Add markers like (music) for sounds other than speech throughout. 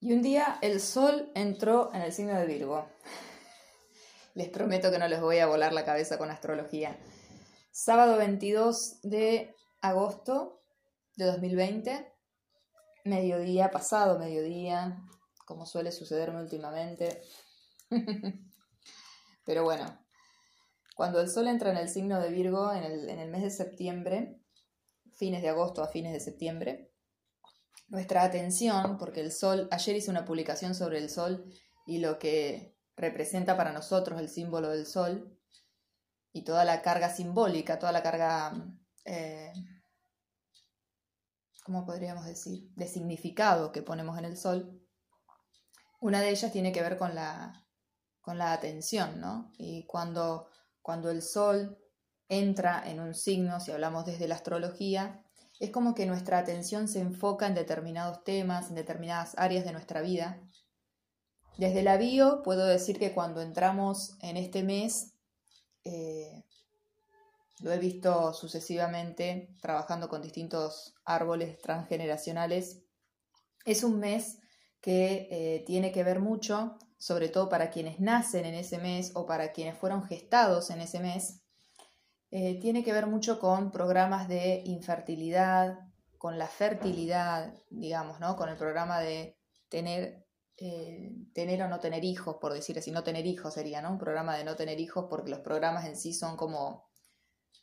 Y un día el sol entró en el signo de Virgo. (laughs) Les prometo que no les voy a volar la cabeza con astrología. Sábado 22 de agosto de 2020, mediodía pasado, mediodía, como suele sucederme últimamente. (laughs) Pero bueno, cuando el sol entra en el signo de Virgo en el, en el mes de septiembre, fines de agosto a fines de septiembre, nuestra atención, porque el sol, ayer hice una publicación sobre el sol y lo que representa para nosotros el símbolo del sol y toda la carga simbólica, toda la carga, eh, ¿cómo podríamos decir?, de significado que ponemos en el sol. Una de ellas tiene que ver con la, con la atención, ¿no? Y cuando, cuando el sol entra en un signo, si hablamos desde la astrología, es como que nuestra atención se enfoca en determinados temas, en determinadas áreas de nuestra vida. Desde la bio puedo decir que cuando entramos en este mes, eh, lo he visto sucesivamente trabajando con distintos árboles transgeneracionales, es un mes que eh, tiene que ver mucho, sobre todo para quienes nacen en ese mes o para quienes fueron gestados en ese mes, eh, tiene que ver mucho con programas de infertilidad, con la fertilidad, digamos, ¿no? Con el programa de tener, eh, tener o no tener hijos, por decir así, no tener hijos sería, ¿no? Un programa de no tener hijos porque los programas en sí son como,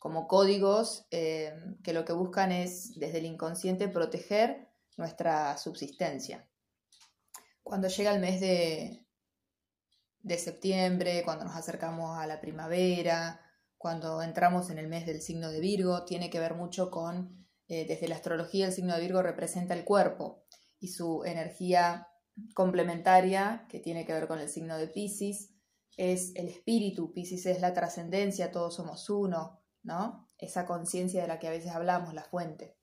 como códigos eh, que lo que buscan es, desde el inconsciente, proteger nuestra subsistencia. Cuando llega el mes de, de septiembre, cuando nos acercamos a la primavera, cuando entramos en el mes del signo de Virgo, tiene que ver mucho con, eh, desde la astrología, el signo de Virgo representa el cuerpo y su energía complementaria, que tiene que ver con el signo de Pisces, es el espíritu, Pisces es la trascendencia, todos somos uno, ¿no? Esa conciencia de la que a veces hablamos, la fuente.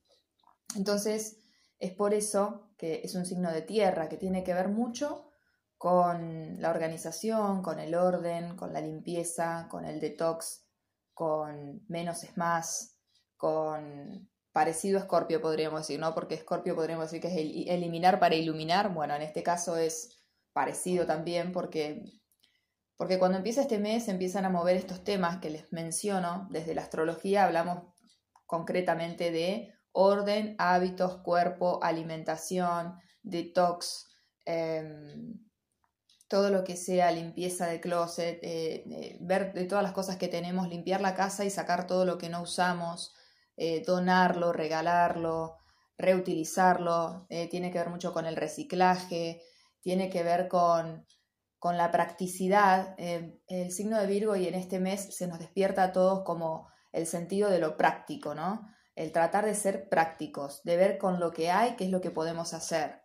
Entonces, es por eso que es un signo de tierra, que tiene que ver mucho con la organización, con el orden, con la limpieza, con el detox, con menos es más, con parecido a Escorpio podríamos decir, ¿no? Porque Escorpio podríamos decir que es eliminar para iluminar. Bueno, en este caso es parecido también porque, porque cuando empieza este mes empiezan a mover estos temas que les menciono. Desde la astrología hablamos concretamente de orden, hábitos, cuerpo, alimentación, detox, em, todo lo que sea limpieza de closet, eh, ver de todas las cosas que tenemos, limpiar la casa y sacar todo lo que no usamos, eh, donarlo, regalarlo, reutilizarlo, eh, tiene que ver mucho con el reciclaje, tiene que ver con, con la practicidad. el signo de Virgo y en este mes se nos despierta a todos como el sentido de lo práctico, ¿no? El tratar de ser prácticos, de ver con lo que hay qué es lo que podemos hacer.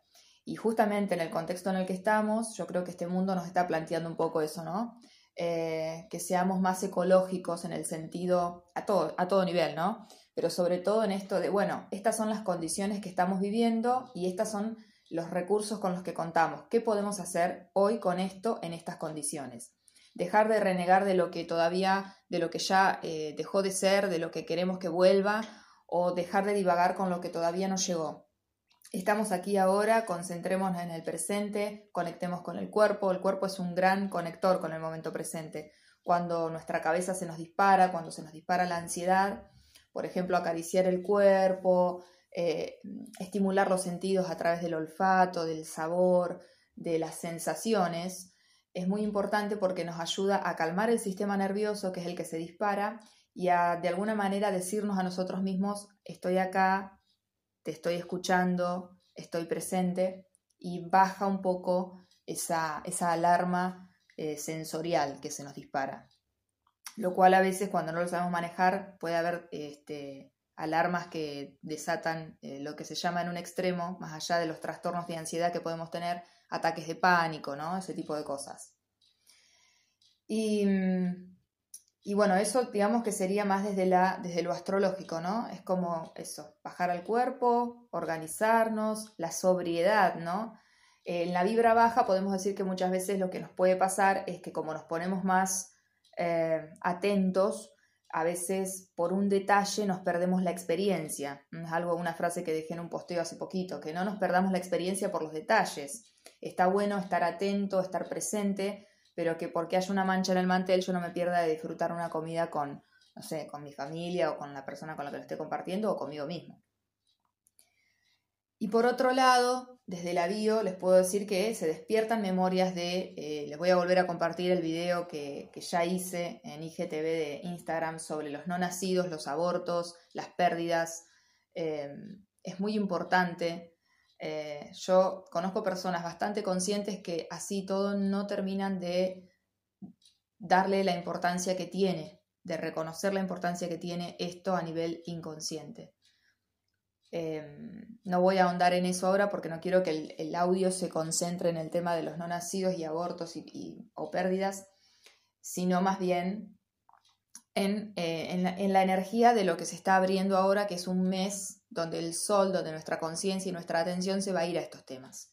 Y justamente en el contexto en el que estamos, yo creo que este mundo nos está planteando un poco eso, ¿no? Eh, que seamos más ecológicos en el sentido, a todo, a todo nivel, ¿no? Pero sobre todo en esto de, bueno, estas son las condiciones que estamos viviendo y estos son los recursos con los que contamos. ¿Qué podemos hacer hoy con esto en estas condiciones? Dejar de renegar de lo que todavía, de lo que ya eh, dejó de ser, de lo que queremos que vuelva, o dejar de divagar con lo que todavía no llegó. Estamos aquí ahora, concentrémonos en el presente, conectemos con el cuerpo. El cuerpo es un gran conector con el momento presente. Cuando nuestra cabeza se nos dispara, cuando se nos dispara la ansiedad, por ejemplo, acariciar el cuerpo, eh, estimular los sentidos a través del olfato, del sabor, de las sensaciones, es muy importante porque nos ayuda a calmar el sistema nervioso, que es el que se dispara, y a de alguna manera decirnos a nosotros mismos, estoy acá, te estoy escuchando, estoy presente y baja un poco esa, esa alarma eh, sensorial que se nos dispara. Lo cual a veces cuando no lo sabemos manejar puede haber este, alarmas que desatan eh, lo que se llama en un extremo, más allá de los trastornos de ansiedad que podemos tener, ataques de pánico, ¿no? Ese tipo de cosas. Y mm, y bueno, eso digamos que sería más desde, la, desde lo astrológico, ¿no? Es como eso, bajar al cuerpo, organizarnos, la sobriedad, ¿no? En la vibra baja podemos decir que muchas veces lo que nos puede pasar es que como nos ponemos más eh, atentos, a veces por un detalle nos perdemos la experiencia. Es algo, una frase que dejé en un posteo hace poquito, que no nos perdamos la experiencia por los detalles. está bueno estar atento, estar presente, pero que porque haya una mancha en el mantel yo no me pierda de disfrutar una comida con, no sé, con mi familia o con la persona con la que lo esté compartiendo o conmigo mismo. Y por otro lado, desde la bio les puedo decir que se despiertan memorias de, eh, les voy a volver a compartir el video que, ya hice en IGTV de Instagram sobre los no nacidos, los abortos, las pérdidas. Eh, es muy importante. Eh, yo conozco personas bastante conscientes que así todo no terminan de darle la importancia que tiene, de reconocer la importancia que tiene esto a nivel inconsciente. Em, no voy a ahondar en eso ahora porque no quiero que el, audio se concentre en el tema de los no nacidos y abortos y, o pérdidas, sino más bien en, eh, en, la, energía de lo que se está abriendo ahora, que es un mes donde el sol, donde nuestra conciencia y nuestra atención se va a ir a estos temas.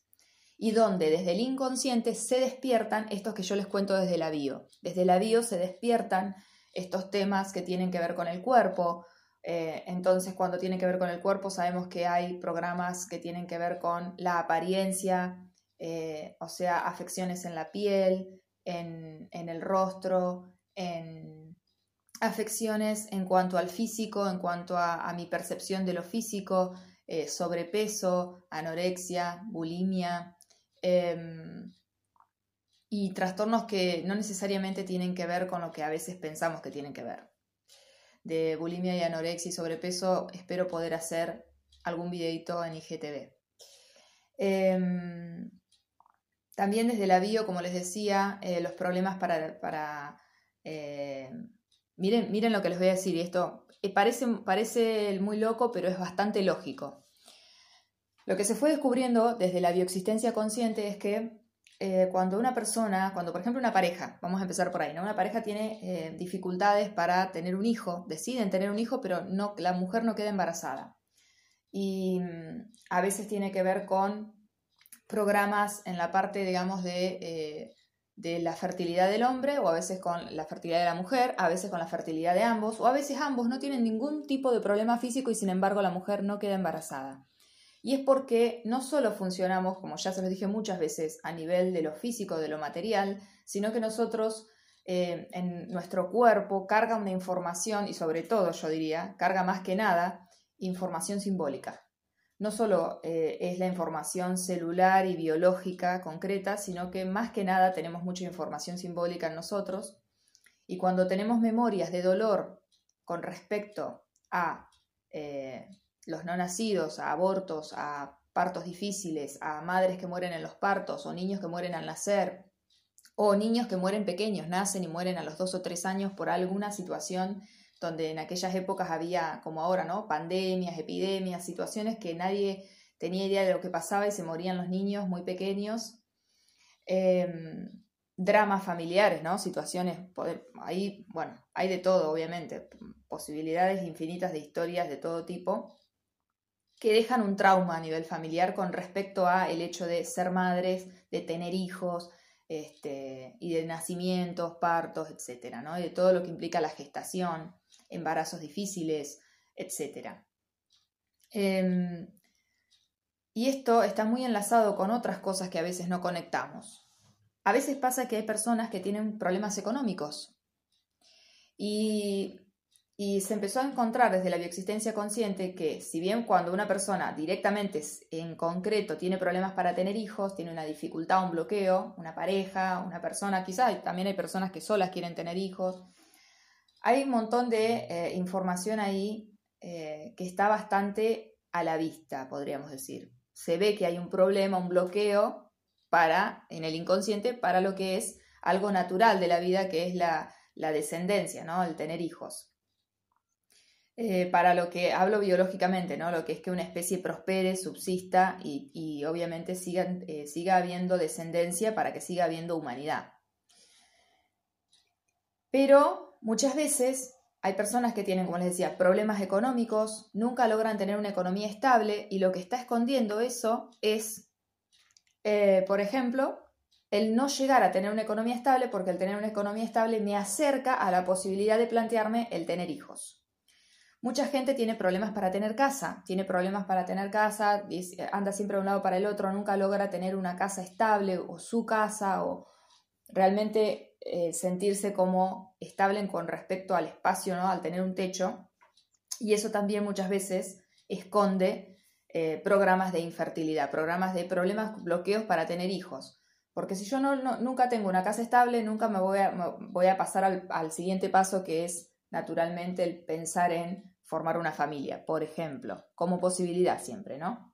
Y donde desde el inconsciente se despiertan estos que yo les cuento desde la bio. Desde la bio se despiertan estos temas que tienen que ver con el cuerpo, eh, entonces, cuando tiene que ver con el cuerpo, sabemos que hay programas que tienen que ver con la apariencia, eh, o sea, afecciones en la piel, en, el rostro, en afecciones en cuanto al físico, en cuanto a, mi percepción de lo físico, eh, sobrepeso, anorexia, bulimia em, y trastornos que no necesariamente tienen que ver con lo que a veces pensamos que tienen que ver de bulimia y anorexia y sobrepeso, espero poder hacer algún videito en IGTV. Em, también desde la bio, como les decía, eh, los problemas para... para miren, miren lo que les voy a decir, y esto eh, parece, parece muy loco, pero es bastante lógico. Lo que se fue descubriendo desde la bioexistencia consciente es que eh, cuando una persona, cuando por ejemplo una pareja, vamos a empezar por ahí, ¿no? Una pareja tiene eh, dificultades para tener un hijo, deciden tener un hijo, pero no, la mujer no queda embarazada. Y mm, a veces tiene que ver con programas en la parte, digamos, de, de la fertilidad del hombre, o a veces con la fertilidad de la mujer, a veces con la fertilidad de ambos, o a veces ambos no tienen ningún tipo de problema físico y sin embargo la mujer no queda embarazada. Y es porque no solo funcionamos, como ya se los dije muchas veces, a nivel de lo físico, de lo material, sino que nosotros eh, en nuestro cuerpo carga una información y sobre todo, yo diría, carga más que nada información simbólica. No solo eh, es la información celular y biológica concreta, sino que más que nada tenemos mucha información simbólica en nosotros. Y cuando tenemos memorias de dolor con respecto a eh, los no nacidos, a abortos, a partos difíciles, a madres que mueren en los partos o niños que mueren al nacer, o niños que mueren pequeños, nacen y mueren a los dos o tres años por alguna situación donde en aquellas épocas había, como ahora, ¿no? Pandemias, epidemias, situaciones que nadie tenía idea de lo que pasaba y se morían los niños muy pequeños. Em, dramas familiares, ¿no? Situaciones, ahí, bueno, hay de todo, obviamente, posibilidades infinitas de historias de todo tipo que dejan un trauma a nivel familiar con respecto a el hecho de ser madres, de tener hijos, este, y de nacimientos, partos, etcétera, ¿no? Y de todo lo que implica la gestación, embarazos difíciles, etcétera. Em, y esto está muy enlazado con otras cosas que a veces no conectamos. A veces pasa que hay personas que tienen problemas económicos y y se empezó a encontrar desde la bioexistencia consciente que si bien cuando una persona directamente en concreto tiene problemas para tener hijos, tiene una dificultad, un bloqueo, una pareja, una persona, quizás también hay personas que solas quieren tener hijos, hay un montón de eh, información ahí eh, que está bastante a la vista, podríamos decir. Se ve que hay un problema, un bloqueo para, en el inconsciente, para lo que es algo natural de la vida, que es la, descendencia, ¿no? El tener hijos. Eh, para lo que hablo biológicamente, ¿no? Lo que es que una especie prospere, subsista y, obviamente siga, siga habiendo descendencia para que siga habiendo humanidad. Pero muchas veces hay personas que tienen, como les decía, problemas económicos, nunca logran tener una economía estable y lo que está escondiendo eso es, eh, por ejemplo, el no llegar a tener una economía estable porque el tener una economía estable me acerca a la posibilidad de plantearme el tener hijos. Mucha gente tiene problemas para tener casa, tiene problemas para tener casa, anda siempre de un lado para el otro, nunca logra tener una casa estable o su casa o realmente eh, sentirse como estable con respecto al espacio, ¿no? al tener un techo. Y eso también muchas veces esconde eh, programas de infertilidad, programas de problemas, bloqueos para tener hijos. Porque si yo no, nunca tengo una casa estable, nunca me voy a, voy a pasar al, al siguiente paso que es naturalmente el pensar en formar una familia, por ejemplo, como posibilidad siempre, ¿no?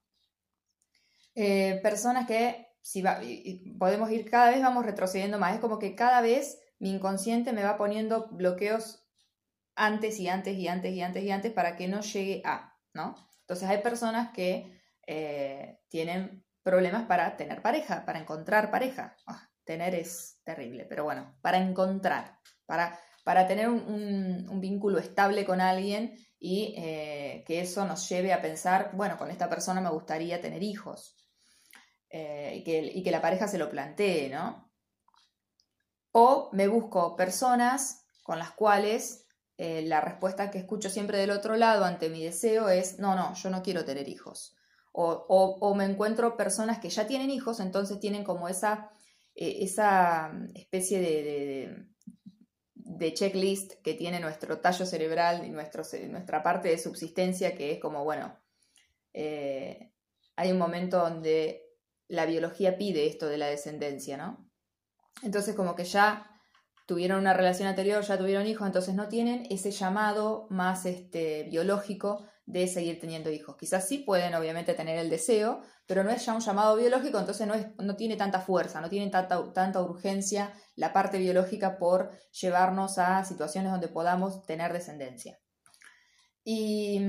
Eh, personas que, si podemos ir, cada vez vamos retrocediendo más, es como que cada vez mi inconsciente me va poniendo bloqueos antes y antes y antes y antes y antes para que no llegue a, ¿no? Entonces hay personas que eh, tienen problemas para tener pareja, para encontrar pareja. Ah, tener es terrible, pero bueno, para encontrar, para, para tener un, un vínculo estable con alguien y eh, que eso nos lleve a pensar, bueno, con esta persona me gustaría tener hijos eh, y, que, la pareja se lo plantee, ¿no? O me busco personas con las cuales eh, la respuesta que escucho siempre del otro lado ante mi deseo es, no, no, yo no quiero tener hijos. O, me encuentro personas que ya tienen hijos, entonces tienen como esa, esa especie de de checklist que tiene nuestro tallo cerebral y nuestro, nuestra parte de subsistencia, que es como, bueno, eh, hay un momento donde la biología pide esto de la descendencia, ¿no? Entonces como que ya tuvieron una relación anterior, ya tuvieron hijos, entonces no tienen ese llamado más este, biológico de seguir teniendo hijos. Quizás sí pueden obviamente tener el deseo, pero no es ya un llamado biológico, entonces no, es, no tiene tanta fuerza, no tiene tanta, tanta urgencia la parte biológica por llevarnos a situaciones donde podamos tener descendencia. Y,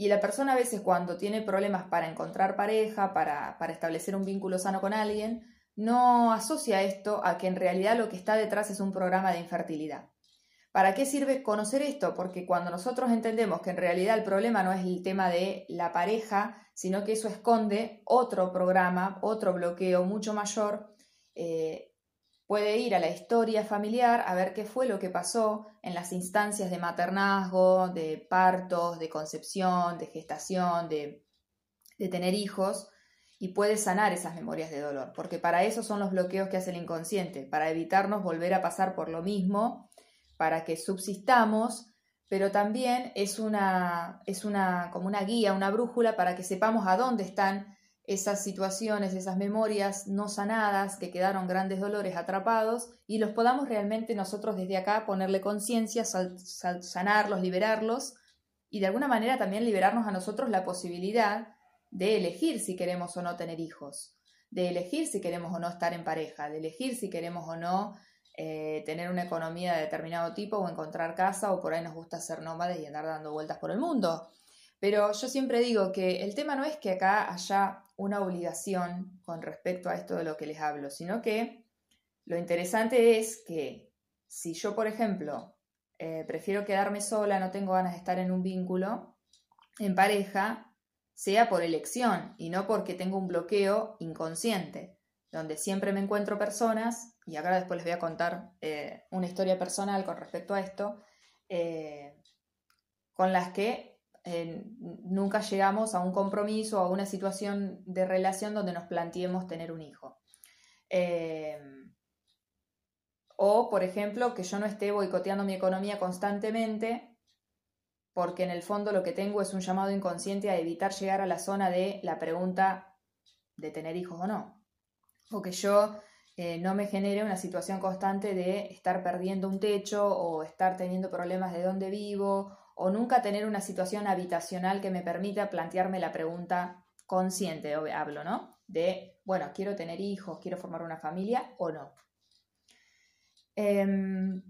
y la persona a veces cuando tiene problemas para encontrar pareja, para, para establecer un vínculo sano con alguien, no asocia esto a que en realidad lo que está detrás es un programa de infertilidad. ¿Para qué sirve conocer esto? Porque cuando nosotros entendemos que en realidad el problema no es el tema de la pareja, sino que eso esconde otro programa, otro bloqueo mucho mayor, eh, puede ir a la historia familiar a ver qué fue lo que pasó en las instancias de maternazgo, de partos, de concepción, de gestación, de, de tener hijos, y puede sanar esas memorias de dolor, porque para eso son los bloqueos que hace el inconsciente, para evitarnos volver a pasar por lo mismo para que subsistamos, pero también es una, es una, como una guía, una brújula para que sepamos a dónde están esas situaciones, esas memorias no sanadas que quedaron grandes dolores atrapados y los podamos realmente nosotros desde acá ponerle conciencia, sanarlos, liberarlos y de alguna manera también liberarnos a nosotros la posibilidad de elegir si queremos o no tener hijos, de elegir si queremos o no estar en pareja, de elegir si queremos o no eh, tener una economía de determinado tipo o encontrar casa o por ahí nos gusta ser nómades y andar dando vueltas por el mundo. Pero yo siempre digo que el tema no es que acá haya una obligación con respecto a esto de lo que les hablo, sino que lo interesante es que si yo, por ejemplo, eh, prefiero quedarme sola, no tengo ganas de estar en un vínculo, en pareja, sea por elección y no porque tengo un bloqueo inconsciente donde siempre me encuentro personas, y acá después les voy a contar eh, una historia personal con respecto a esto, eh, con las que eh, nunca llegamos a un compromiso o a una situación de relación donde nos planteemos tener un hijo. o, por ejemplo, que yo no esté boicoteando mi economía constantemente, porque en el fondo lo que tengo es un llamado inconsciente a evitar llegar a la zona de la pregunta de tener hijos o no o que yo eh, no me genere una situación constante de estar perdiendo un techo o estar teniendo problemas de dónde vivo o nunca tener una situación habitacional que me permita plantearme la pregunta consciente, hablo, ¿no? De, bueno, quiero tener hijos, quiero formar una familia o no. Em,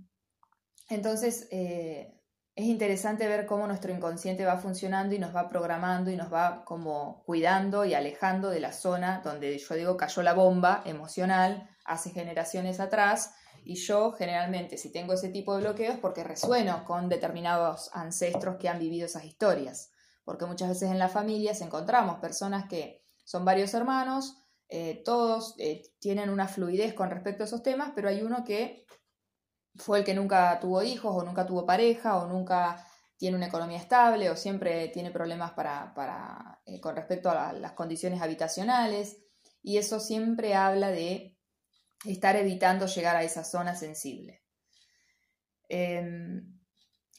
entonces, eh, es interesante ver cómo nuestro inconsciente va funcionando y nos va programando y nos va como cuidando y alejando de la zona donde yo digo cayó la bomba emocional hace generaciones atrás y yo generalmente si tengo ese tipo de bloqueos porque resueno con determinados ancestros que han vivido esas historias, porque muchas veces en las familias encontramos personas que son varios hermanos, eh, todos eh, tienen una fluidez con respecto a esos temas, pero hay uno que fue el que nunca tuvo hijos o nunca tuvo pareja o nunca tiene una economía estable o siempre tiene problemas para, eh, con respecto a las condiciones habitacionales. Y eso siempre habla de estar evitando llegar a esa zona sensible. Em,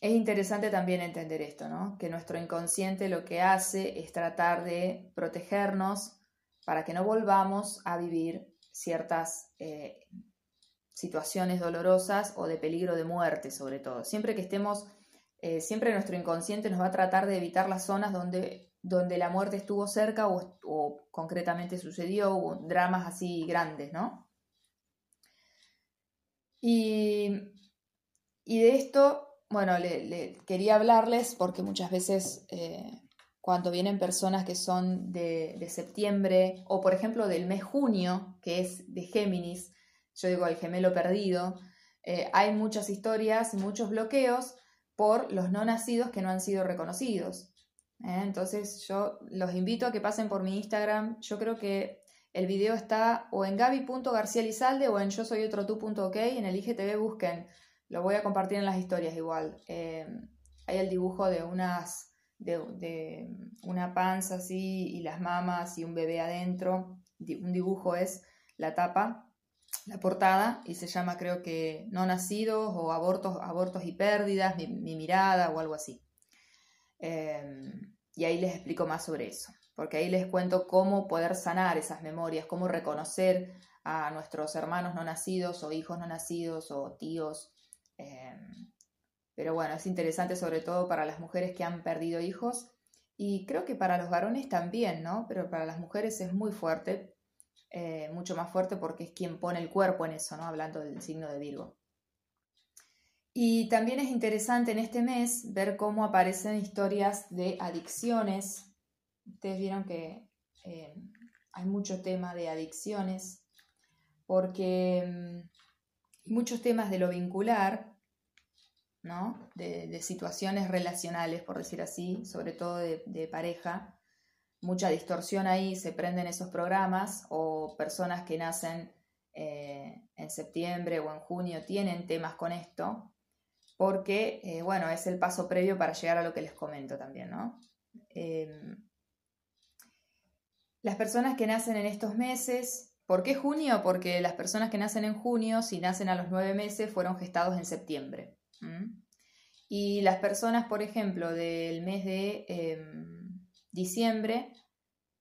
es interesante también entender esto, ¿no? que nuestro inconsciente lo que hace es tratar de protegernos para que no volvamos a vivir ciertas eh, situaciones dolorosas o de peligro de muerte sobre todo. Siempre que estemos eh, siempre nuestro inconsciente nos va a tratar de evitar las zonas donde, donde la muerte estuvo cerca o, concretamente sucedió, dramas así grandes, ¿no? Y, de esto, bueno, le, quería hablarles porque muchas veces eh, cuando vienen personas que son de, septiembre o por ejemplo del mes junio, que es de Géminis, yo digo el gemelo perdido, eh, hay muchas historias, muchos bloqueos por los no nacidos que no han sido reconocidos. ¿eh? Entonces yo los invito a que pasen por mi Instagram. Yo creo que el video está o en gaby.garcializalde o en yo soy otro tú.ok. En el IGTV busquen. Lo voy a compartir en las historias igual. Eh, hay el dibujo de unas de, una panza así y las mamas y un bebé adentro. Un dibujo es la tapa la portada y se llama creo que No nacidos o Abortos, abortos y pérdidas, mi, mirada o algo así. Em, y ahí les explico más sobre eso, porque ahí les cuento cómo poder sanar esas memorias, cómo reconocer a nuestros hermanos no nacidos o hijos no nacidos o tíos. Em, pero bueno, es interesante sobre todo para las mujeres que han perdido hijos y creo que para los varones también, ¿no? Pero para las mujeres es muy fuerte eh, mucho más fuerte porque es quien pone el cuerpo en eso, ¿no? Hablando del signo de Virgo. Y también es interesante en este mes ver cómo aparecen historias de adicciones. Ustedes vieron que eh, hay mucho tema de adicciones porque mm, muchos temas de lo vincular, ¿no? De, situaciones relacionales, por decir así, sobre todo de pareja, mucha distorsión ahí, se prenden esos programas o personas que nacen eh, en septiembre o en junio tienen temas con esto, porque, eh, bueno, es el paso previo para llegar a lo que les comento también, ¿no? Em, las personas que nacen en estos meses, ¿por qué junio? Porque las personas que nacen en junio, si nacen a los nueve meses, fueron gestados en septiembre. Y las personas, por ejemplo, del mes de em, diciembre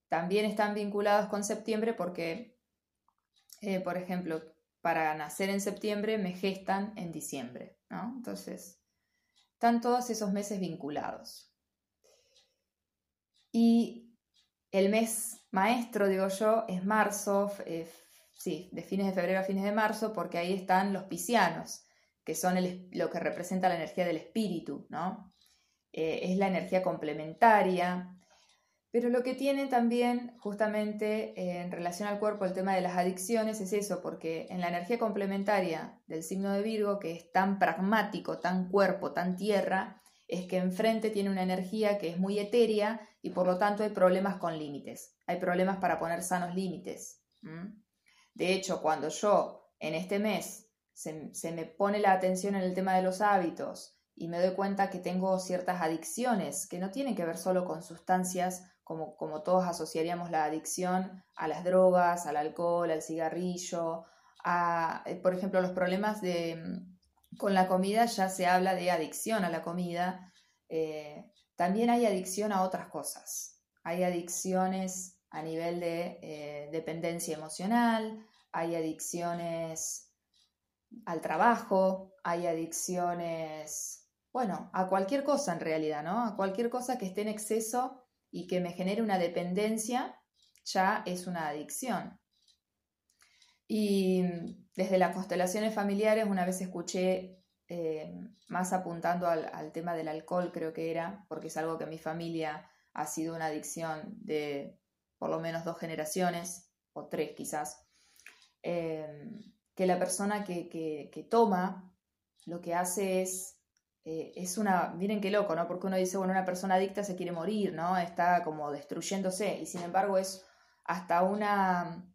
también están vinculados con septiembre porque, eh, por ejemplo, para nacer en septiembre me gestan en diciembre, ¿no? Entonces, están todos esos meses vinculados. Y el mes maestro, digo yo, es marzo, eh, sí, de fines de febrero a fines de marzo, porque ahí están los piscianos, que son lo que representa la energía del espíritu, ¿no? Eh, es la energía complementaria, pero lo que tiene también, justamente eh, en relación al cuerpo, el tema de las adicciones es eso, porque en la energía complementaria del signo de Virgo, que es tan pragmático, tan cuerpo, tan tierra, es que enfrente tiene una energía que es muy etérea y por lo tanto hay problemas con límites, hay problemas para poner sanos límites. De hecho, cuando yo en este mes se, se me pone la atención en el tema de los hábitos y me doy cuenta que tengo ciertas adicciones que no tienen que ver solo con sustancias como, todos asociaríamos la adicción a las drogas, al alcohol, al cigarrillo, a, eh, por ejemplo, los problemas de, con la comida ya se habla de adicción a la comida. Eh, también hay adicción a otras cosas. Hay adicciones a nivel de eh, dependencia emocional, hay adicciones al trabajo, hay adicciones, bueno, a cualquier cosa en realidad, ¿no? A cualquier cosa que esté en exceso y que me genere una dependencia, ya es una adicción. Y desde las constelaciones familiares una vez escuché, eh, más apuntando al, tema del alcohol creo que era, porque es algo que en mi familia ha sido una adicción de por lo menos dos generaciones, o tres quizás, eh, que la persona que, que toma lo que hace es eh, es una, miren qué loco, ¿no? Porque uno dice, bueno, una persona adicta se quiere morir, ¿no? Está como destruyéndose y sin embargo es hasta una,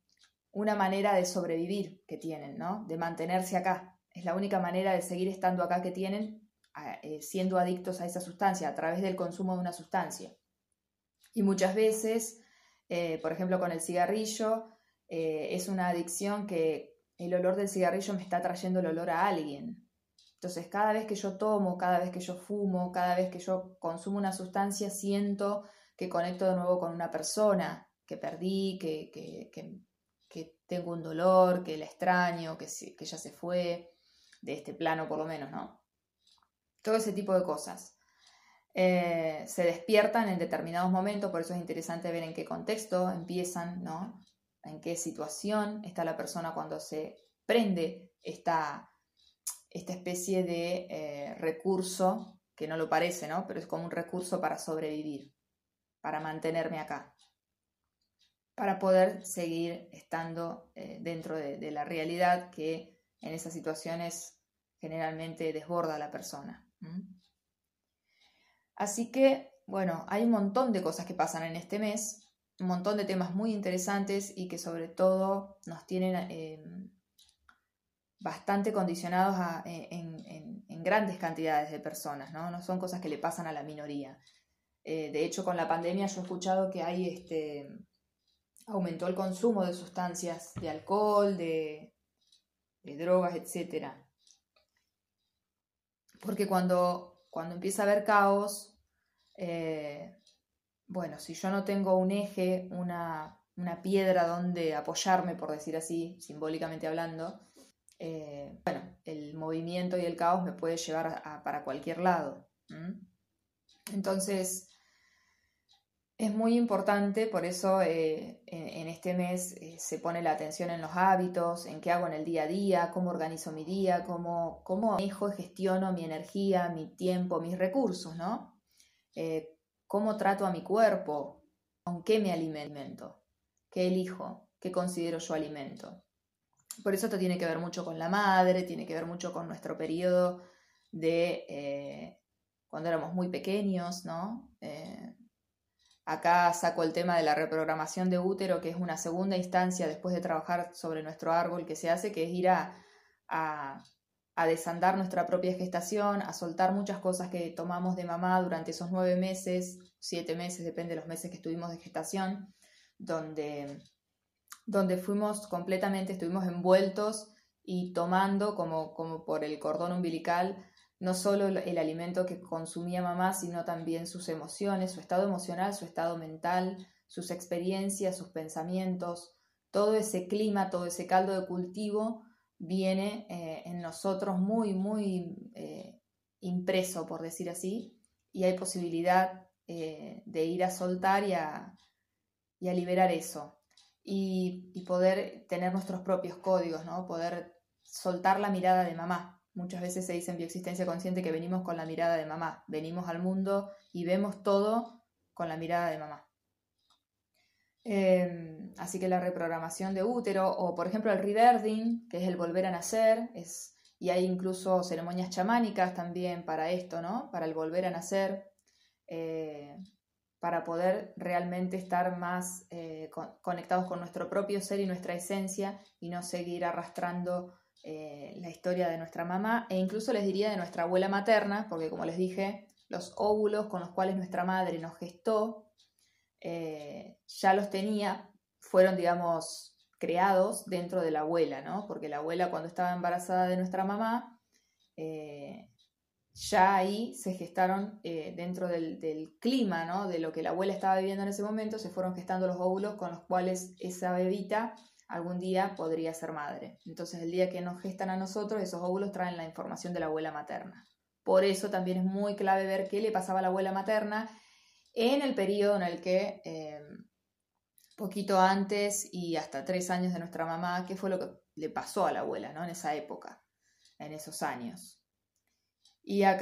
una manera de sobrevivir que tienen, ¿no? De mantenerse acá. Es la única manera de seguir estando acá que tienen eh, siendo adictos a esa sustancia a través del consumo de una sustancia. Y muchas veces, eh, por ejemplo, con el cigarrillo, es una adicción que el olor del cigarrillo me está trayendo el olor a alguien. Entonces, cada vez que yo tomo, cada vez que yo fumo, cada vez que yo consumo una sustancia, siento que conecto de nuevo con una persona que perdí, que, que, tengo un dolor, que la extraño, que, que ya se fue, de este plano por lo menos, ¿no? Todo ese tipo de cosas. Eh, se despiertan en determinados momentos, por eso es interesante ver en qué contexto empiezan, ¿no? En qué situación está la persona cuando se prende esta, esta especie de eh, recurso, que no lo parece, ¿no? Pero es como un recurso para sobrevivir, para mantenerme acá para poder seguir estando eh, dentro de, la realidad que en esas situaciones generalmente desborda a la persona. Así que, bueno, hay un montón de cosas que pasan en este mes, un montón de temas muy interesantes y que sobre todo nos tienen eh, bastante condicionados eh, en, grandes cantidades de personas, ¿no? No son cosas que le pasan a la minoría. de hecho, con la pandemia yo he escuchado que hay este, aumentó el consumo de sustancias, de alcohol, de, drogas, etc. Porque cuando, cuando empieza a haber caos, eh, bueno, si yo no tengo un eje, una, piedra donde apoyarme, por decir así, simbólicamente hablando, eh, bueno, el movimiento y el caos me puede llevar para cualquier lado. Entonces, es muy importante, por eso eh, en, este mes eh, se pone la atención en los hábitos, en qué hago en el día a día, cómo organizo mi día, cómo, cómo manejo y gestiono mi energía, mi tiempo, mis recursos, ¿no? Eh, cómo trato a mi cuerpo, con qué me alimento, qué elijo, qué considero yo alimento. Por eso esto tiene que ver mucho con la madre, tiene que ver mucho con nuestro periodo de cuando éramos muy pequeños, ¿no? Acá saco el tema de la reprogramación de útero, que es una segunda instancia después de trabajar sobre nuestro árbol que se hace, que es ir a, a, desandar nuestra propia gestación, a soltar muchas cosas que tomamos de mamá durante esos nueve meses, siete meses, depende de los meses que estuvimos de gestación, donde, donde fuimos completamente, estuvimos envueltos y tomando como, como por el cordón umbilical no solo el alimento que consumía mamá, sino también sus emociones, su estado emocional, su estado mental, sus experiencias, sus pensamientos, todo ese clima, todo ese caldo de cultivo viene eh, en nosotros muy, muy eh, impreso, por decir así, y hay posibilidad eh, de ir a soltar y a, liberar eso. Y, y, poder tener nuestros propios códigos, ¿no? Poder soltar la mirada de mamá. Muchas veces se dice en bioexistencia consciente que venimos con la mirada de mamá, venimos al mundo y vemos todo con la mirada de mamá. Em, así que la reprogramación de útero, o por ejemplo el rebirthing, que es el volver a nacer, es, y hay incluso ceremonias chamánicas también para esto, ¿no? Para el volver a nacer, eh, para poder realmente estar más eh, conectados con nuestro propio ser y nuestra esencia y no seguir arrastrando eh, la historia de nuestra mamá e incluso les diría de nuestra abuela materna, porque como les dije, los óvulos con los cuales nuestra madre nos gestó, eh, ya los tenía, fueron, digamos, creados dentro de la abuela, ¿no? Porque la abuela cuando estaba embarazada de nuestra mamá, eh, ya ahí se gestaron dentro del, del, clima, ¿no? De lo que la abuela estaba viviendo en ese momento, se fueron gestando los óvulos con los cuales esa bebita algún día podría ser madre. Entonces el día que nos gestan a nosotros, esos óvulos traen la información de la abuela materna. Por eso también es muy clave ver qué le pasaba a la abuela materna en el periodo en el que, eh, poquito antes y hasta tres años de nuestra mamá, qué fue lo que le pasó a la abuela ¿no? en esa época, en esos años. Y acá